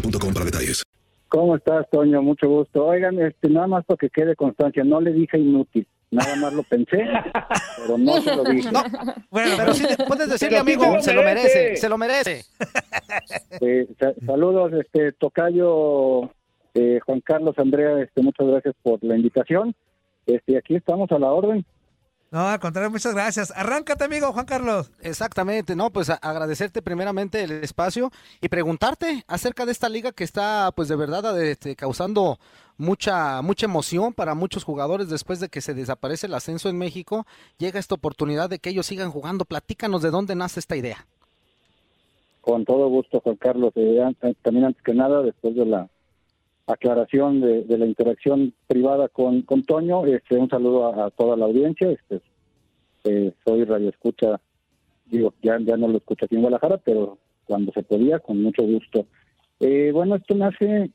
boostmobile.com para detalles. ¿Cómo estás, Toño? Mucho gusto. Oigan, este, nada más para que quede constancia, no le dije inútil, nada más lo pensé, pero no se lo dije. Bueno, pero sí puedes decirle, amigo, se lo merece, se lo merece. Eh, sa- saludos, este, Tocayo, eh, Juan Carlos, Andrea, este, muchas gracias por la invitación. Este, aquí estamos a la orden. No, al contrario, muchas gracias. Arráncate, amigo Juan Carlos. Exactamente, no, pues agradecerte primeramente el espacio y preguntarte acerca de esta liga que está, pues de verdad, este, causando mucha, mucha emoción para muchos jugadores después de que se desaparece el ascenso en México. Llega esta oportunidad de que ellos sigan jugando. Platícanos de dónde nace esta idea. Con todo gusto, Juan Carlos. Eh, también antes que nada, después de la aclaración de, de la interacción privada con, con Toño, este, un saludo a, toda la audiencia. Este, eh, soy Radio Escucha, digo, ya, ya no lo escucho aquí en Guadalajara, pero cuando se podía, con mucho gusto. Eh, bueno, esto nace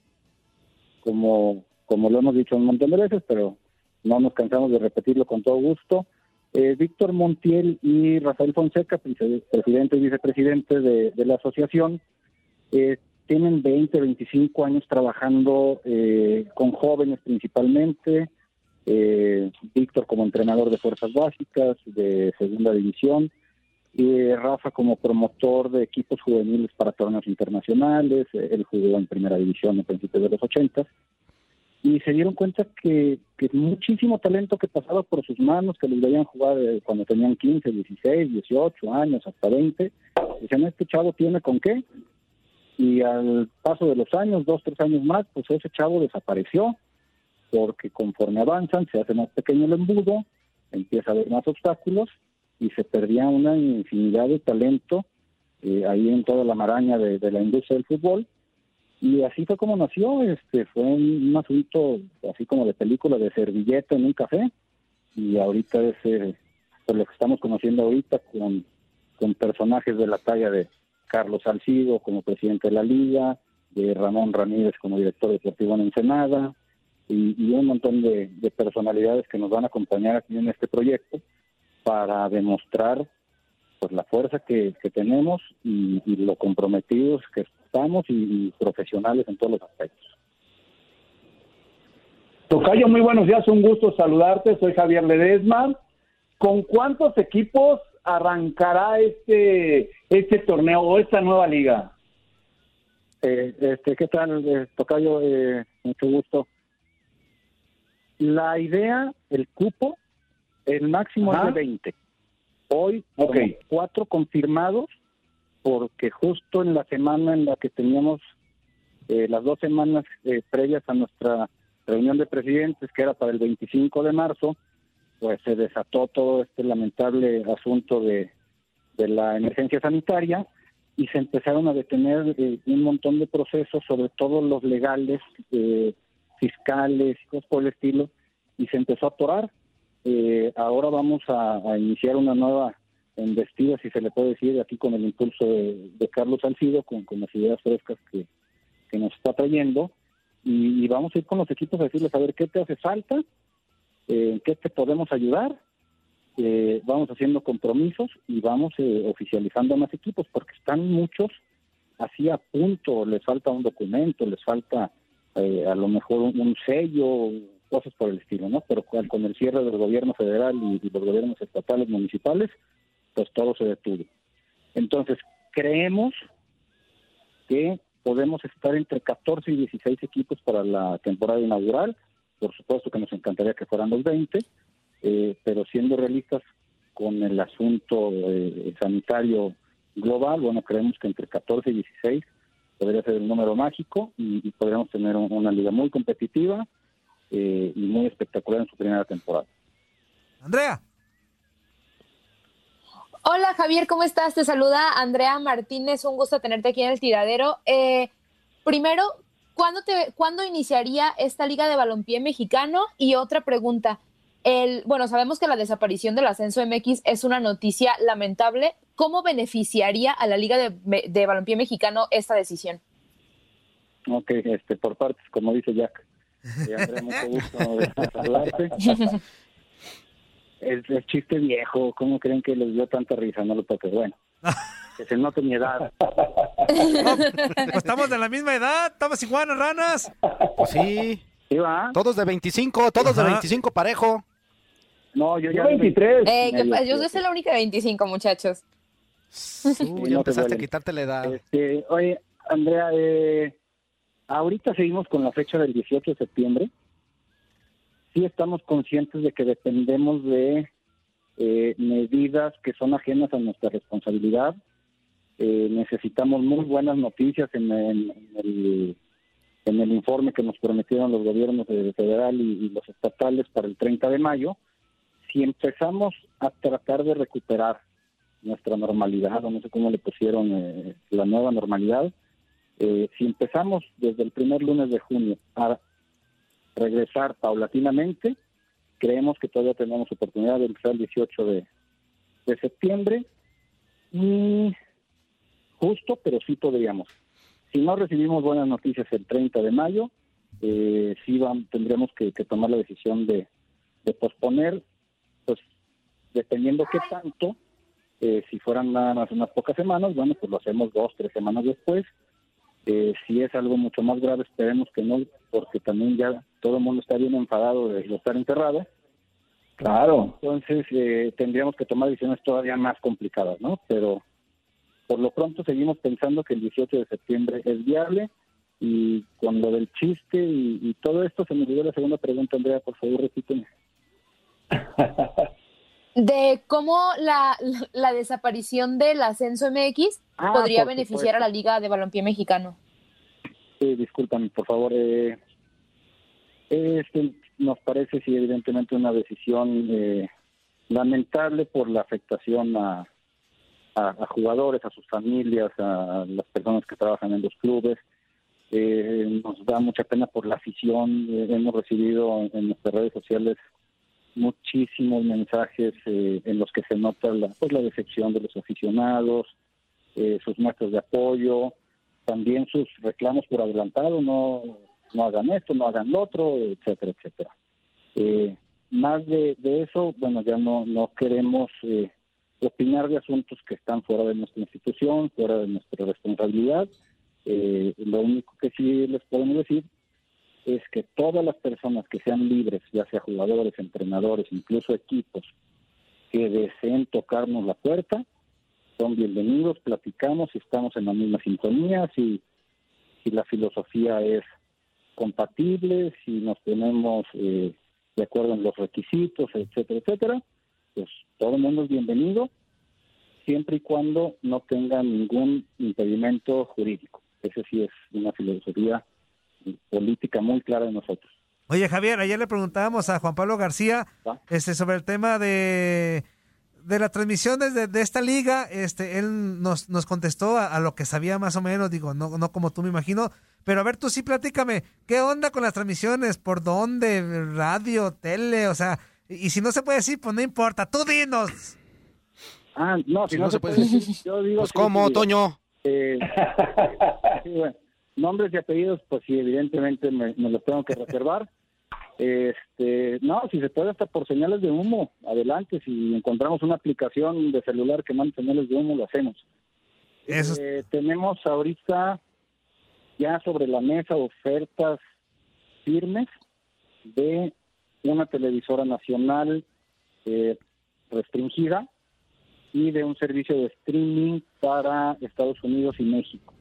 como, como lo hemos dicho un montón de veces, pero no nos cansamos de repetirlo con todo gusto. Eh, Víctor Montiel y Rafael Fonseca, presidente y vicepresidente de, de la asociación, eh, tienen 20, 25 años trabajando eh, con jóvenes principalmente. Eh, Víctor como entrenador de fuerzas básicas, de segunda división, y Rafa como promotor de equipos juveniles para torneos internacionales. Eh, Él jugó en primera división a principios de los 80 y se dieron cuenta que, que muchísimo talento que pasaba por sus manos, que los veían jugar eh, cuando tenían 15, 16, 18 años, hasta 20, decían, este chavo tiene con qué. Y al paso de los años, dos, tres años más, pues ese chavo desapareció, porque conforme avanzan se hace más pequeño el embudo, empieza a haber más obstáculos y se perdía una infinidad de talento eh, ahí en toda la maraña de, la industria del fútbol. Y así fue como nació, este fue un, un asunto así como de película de servilleta en un café y ahorita es eh, por lo que estamos conociendo ahorita con, con personajes de la talla de Carlos Salcido como presidente de la liga, de Ramón Ramírez como director deportivo en Ensenada y, un montón de, de personalidades que nos van a acompañar aquí en este proyecto para demostrar pues la fuerza que, tenemos y, y lo comprometidos que estamos y, y profesionales en todos los aspectos. Tocayo, muy buenos días, un gusto saludarte, soy Javier Ledesma. ¿Con cuántos equipos arrancará este, este torneo o esta nueva liga? Eh, este, ¿Qué tal, eh, Tocayo? Eh, mucho gusto. La idea, el cupo, el máximo Ajá. es de 20. Hoy, Ok. como cuatro confirmados, porque justo en la semana en la que teníamos eh, las dos semanas eh, previas a nuestra reunión de presidentes, que era para el 25 de marzo, pues se desató todo este lamentable asunto de, de la emergencia sanitaria y se empezaron a detener eh, un montón de procesos, sobre todo los legales, eh, fiscales cosas por el estilo, y se empezó a atorar. Eh, ahora vamos a, a iniciar una nueva investida, si se le puede decir, aquí con el impulso de, de Carlos Salcido, con, con las ideas frescas que, que nos está trayendo, y, y vamos a ir con los equipos a decirles, a ver, ¿qué te hace falta? Eh, ¿En qué te podemos ayudar? Eh, vamos haciendo compromisos y vamos eh, oficializando más equipos, porque están muchos así a punto, les falta un documento, les falta eh, a lo mejor un, sello, cosas por el estilo, ¿no? Pero con, el cierre del gobierno federal y, y los gobiernos estatales, municipales, pues todo se detuvo. Entonces, creemos que podemos estar entre 14 y 16 equipos para la temporada inaugural. Por supuesto que nos encantaría que fueran los 20, eh, pero siendo realistas con el asunto eh, sanitario global, bueno, creemos que entre 14 y 16 podría ser el número mágico y, y podríamos tener un- una liga muy competitiva eh, y muy espectacular en su primera temporada. Andrea. Hola Javier, ¿cómo estás? Te saluda Andrea Martínez, un gusto tenerte aquí en el tiradero. Eh, primero, ¿cuándo, te, ¿cuándo iniciaría esta liga de balompié mexicano? Y otra pregunta, el, bueno, sabemos que la desaparición del ascenso MX es una noticia lamentable. ¿Cómo beneficiaría a la liga de, de balompié mexicano esta decisión? Ok, este, por partes, como dice Jack. Eh, Andrea, mucho gusto de saludarte. Es, es chiste viejo, ¿cómo creen que les dio tanta risa? No lo toques, bueno. Que se note mi edad. Pues estamos de la misma edad, estamos iguanas, ranas. Pues sí. ¿Sí va? Todos de 25, todos de Ajá. 25 parejo. No, yo ya... 23. Eh, que- medio, yo soy la única de 25, muchachos. Ya no te empezaste a quitarte la edad. Este, oye, Andrea, eh, ahorita seguimos con la fecha del 18 de septiembre. Sí estamos conscientes de que dependemos de eh, medidas que son ajenas a nuestra responsabilidad. Eh, necesitamos muy buenas noticias en, en- en el, en el informe que nos prometieron los gobiernos de- federal y, y los estatales para el 30 de mayo. Si empezamos a tratar de recuperar nuestra normalidad, o no sé cómo le pusieron eh, la nueva normalidad, eh, si empezamos desde el primer lunes de junio a regresar paulatinamente, creemos que todavía tenemos oportunidad de empezar el 18 de, septiembre y justo, pero sí podríamos. Si no recibimos buenas noticias el 30 de mayo, eh, sí vam- tendremos que, tomar la decisión de, posponer, dependiendo qué tanto, eh, si fueran nada más unas pocas semanas, bueno, pues lo hacemos dos, tres semanas después. Eh, si es algo mucho más grave, esperemos que no, porque también ya todo el mundo está bien enfadado de estar encerrado. Claro. Entonces eh, tendríamos que tomar decisiones todavía más complicadas, ¿no? Pero por lo pronto seguimos pensando que el 18 de septiembre es viable y con lo del chiste y, y todo esto se me olvidó la segunda pregunta, Andrea, por favor, repíteme. De cómo la, la desaparición del ascenso MX Ah, podría beneficiar a la liga de balompié mexicano. Sí, discúlpame, por favor. Eh, este nos parece, sí, evidentemente una decisión eh, lamentable por la afectación a, a, a jugadores, a sus familias, a las personas que trabajan en los clubes. Eh, nos da mucha pena por la afición. Eh, hemos recibido en nuestras redes sociales muchísimos mensajes eh, en los que se nota la, pues, la decepción de los aficionados, eh, sus muestras de apoyo, también sus reclamos por adelantado, no, no hagan esto, no hagan lo otro, etcétera, etcétera. Eh, más de, de eso, bueno, ya no, no queremos eh, opinar de asuntos que están fuera de nuestra institución, fuera de nuestra responsabilidad. Eh, lo único que sí les podemos decir es que todas las personas que sean libres, ya sea jugadores, entrenadores, incluso equipos, que deseen tocarnos la puerta, son bienvenidos, platicamos, si estamos en la misma sintonía, si, si la filosofía es compatible, si nos ponemos eh, de acuerdo en los requisitos, etcétera, etcétera, pues todo el mundo es bienvenido, siempre y cuando no tenga ningún impedimento jurídico. Ese sí es una filosofía política muy clara de nosotros. Oye, Javier, ayer le preguntábamos a Juan Pablo García este, sobre el tema de, de la transmisión desde de esta liga. Este, él nos, nos contestó a, a, lo que sabía más o menos, digo, no, no como tú me imagino. Pero a ver, tú sí platícame, ¿qué onda con las transmisiones? ¿Por dónde? ¿Radio? ¿Tele? O sea, y si no se puede decir, pues no importa, tú dinos. Ah, no, si, Si no, no se se puede decir. decir, yo digo Pues cómo, Toño. eh, sí, bueno, nombres y apellidos, pues sí, evidentemente me, me los tengo que reservar. Este, no, si se puede hasta por señales de humo, adelante. Si encontramos una aplicación de celular que manda señales de humo, lo hacemos. Eso es- Eh, tenemos ahorita ya sobre la mesa ofertas firmes de una televisora nacional eh, restringida y de un servicio de streaming para Estados Unidos y México.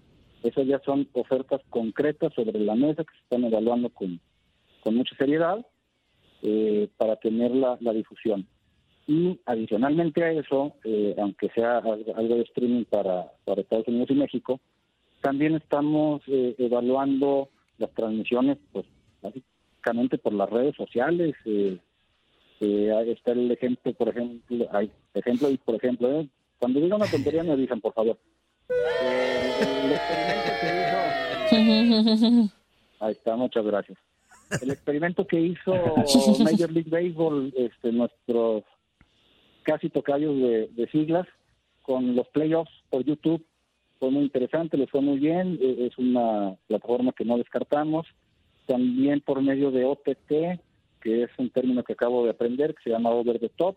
Esas ya son ofertas concretas sobre la mesa que se están evaluando con, con mucha seriedad eh, para tener la, la difusión. Y adicionalmente a eso, eh, aunque sea algo, de streaming para, para Estados Unidos y México, también estamos eh, evaluando las transmisiones, pues básicamente por las redes sociales. Eh, eh, ahí está el ejemplo, por ejemplo, hay ejemplo y por ejemplo, eh, cuando diga una tontería me avisan, por favor. Eh, el experimento que hizo Ahí está, muchas gracias. El experimento que hizo Major League Baseball, este, nuestros casi tocayos de, de siglas, con los playoffs por YouTube, fue muy interesante, les fue muy bien, eh, es una plataforma que no descartamos. También por medio de OTT, que es un término que acabo de aprender, que se llama Over the Top,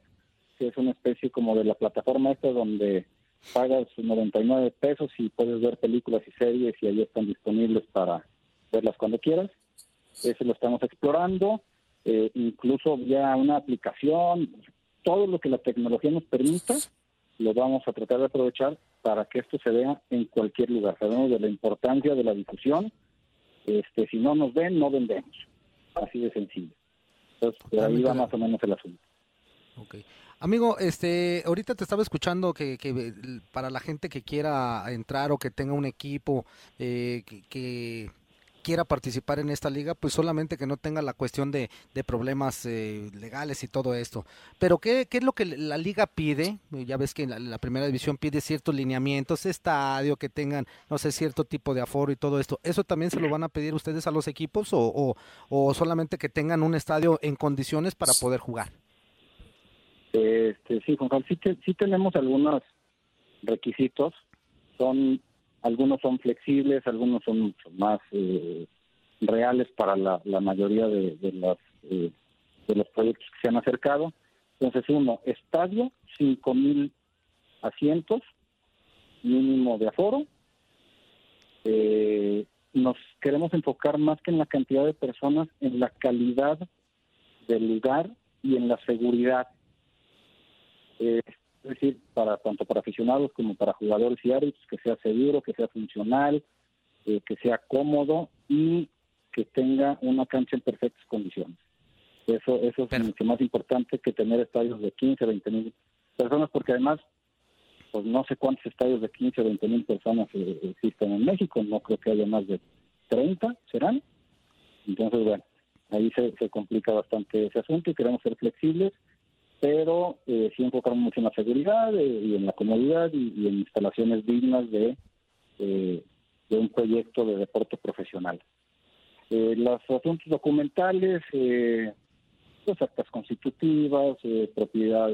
que es una especie como de la plataforma esta donde pagas 99 pesos y puedes ver películas y series y ahí están disponibles para verlas cuando quieras. Ese lo estamos explorando, eh, incluso ya una aplicación, todo lo que la tecnología nos permita, lo vamos a tratar de aprovechar para que esto se vea en cualquier lugar. Sabemos de la importancia de la difusión. Este, si no nos ven, no vendemos. Así de sencillo. Entonces, por ahí va más o menos el asunto. Amigo, este, ahorita te estaba escuchando que, que para la gente que quiera entrar o que tenga un equipo eh, que, que quiera participar en esta liga, pues solamente que no tenga la cuestión de, de problemas eh, legales y todo esto. Pero ¿qué, ¿qué es lo que la liga pide? Ya ves que la, la primera división pide ciertos lineamientos, estadio, que tengan, no sé, cierto tipo de aforo y todo esto. ¿Eso también se lo van a pedir ustedes a los equipos o, o, o solamente que tengan un estadio en condiciones para poder jugar? Este, sí, Juan Carlos, sí, te- sí tenemos algunos requisitos. Son algunos son flexibles, algunos son mucho más eh, reales para la, mayoría de, las eh, de los proyectos que se han acercado. Entonces, uno, estadio, cinco mil asientos, mínimo de aforo. Eh, nos queremos enfocar más que en la cantidad de personas, en la calidad del lugar y en la seguridad. Eh, es decir, para tanto para aficionados como para jugadores y árbitros, que sea seguro, que sea funcional, eh, que sea cómodo y que tenga una cancha en perfectas condiciones. Eso, eso es mucho más importante que tener estadios de 15, 20 mil personas, porque además, pues no sé cuántos estadios de 15, 20 mil personas eh, existen en México, no creo que haya más de 30, ¿serán? Entonces, bueno, ahí se, se complica bastante ese asunto y queremos ser flexibles pero eh, sí enfocar mucho en la seguridad eh, y en la comodidad y, en instalaciones dignas de, eh, de un proyecto de deporte profesional. Eh, los asuntos documentales, eh, pues actas constitutivas, propiedad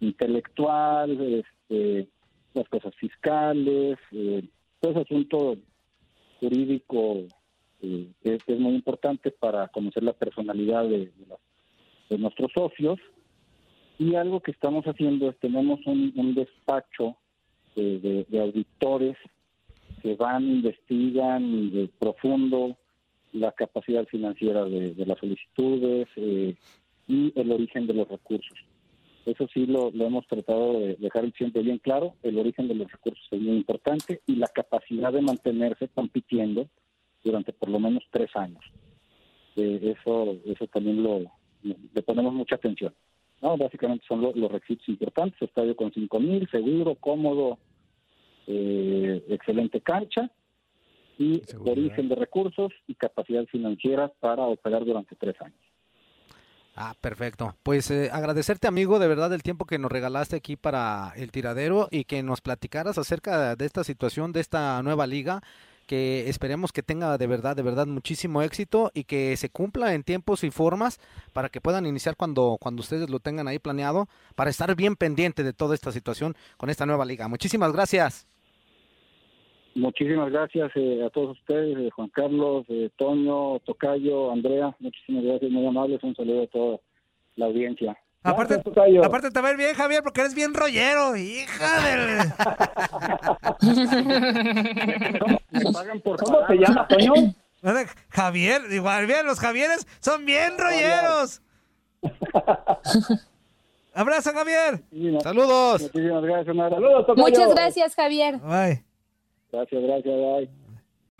intelectual, este, las cosas fiscales, todo ese asunto jurídico es, muy importante para conocer la personalidad de nuestros socios y algo que estamos haciendo es tenemos un, despacho de, auditores que van, investigan de profundo la capacidad financiera de, las solicitudes eh, y el origen de los recursos. Eso sí lo, lo hemos tratado de dejar siempre bien claro. El origen de los recursos es muy importante y la capacidad de mantenerse compitiendo durante por lo menos tres años. Eh, eso, eso también lo, le ponemos mucha atención. No, básicamente son lo- los requisitos importantes, estadio con 5.000, seguro, cómodo, eh, excelente cancha y origen de recursos y capacidad financiera para operar durante tres años. Ah, perfecto. Pues eh, agradecerte, amigo, de verdad el tiempo que nos regalaste aquí para el tiradero y que nos platicaras acerca de esta situación, de esta nueva liga, que esperemos que tenga de verdad, de verdad muchísimo éxito y que se cumpla en tiempos y formas para que puedan iniciar cuando, cuando ustedes lo tengan ahí planeado, para estar bien pendiente de toda esta situación con esta nueva liga. Muchísimas gracias. Muchísimas gracias eh, a todos ustedes, eh, Juan Carlos, eh, Toño, Tocayo, Andrea. Muchísimas gracias, muy amables. Un saludo a toda la audiencia. Aparte, Gracias, aparte te va a ir bien, Javier, porque eres bien rollero, hija por ¿Cómo pagar. se llama, Toño? Javier, igual bien, los Javieres son bien rolleros. Abrazo, Javier. Saludos. Muchísimas gracias. Saludos. Muchas gracias, Javier. Bye. Gracias, gracias, bye.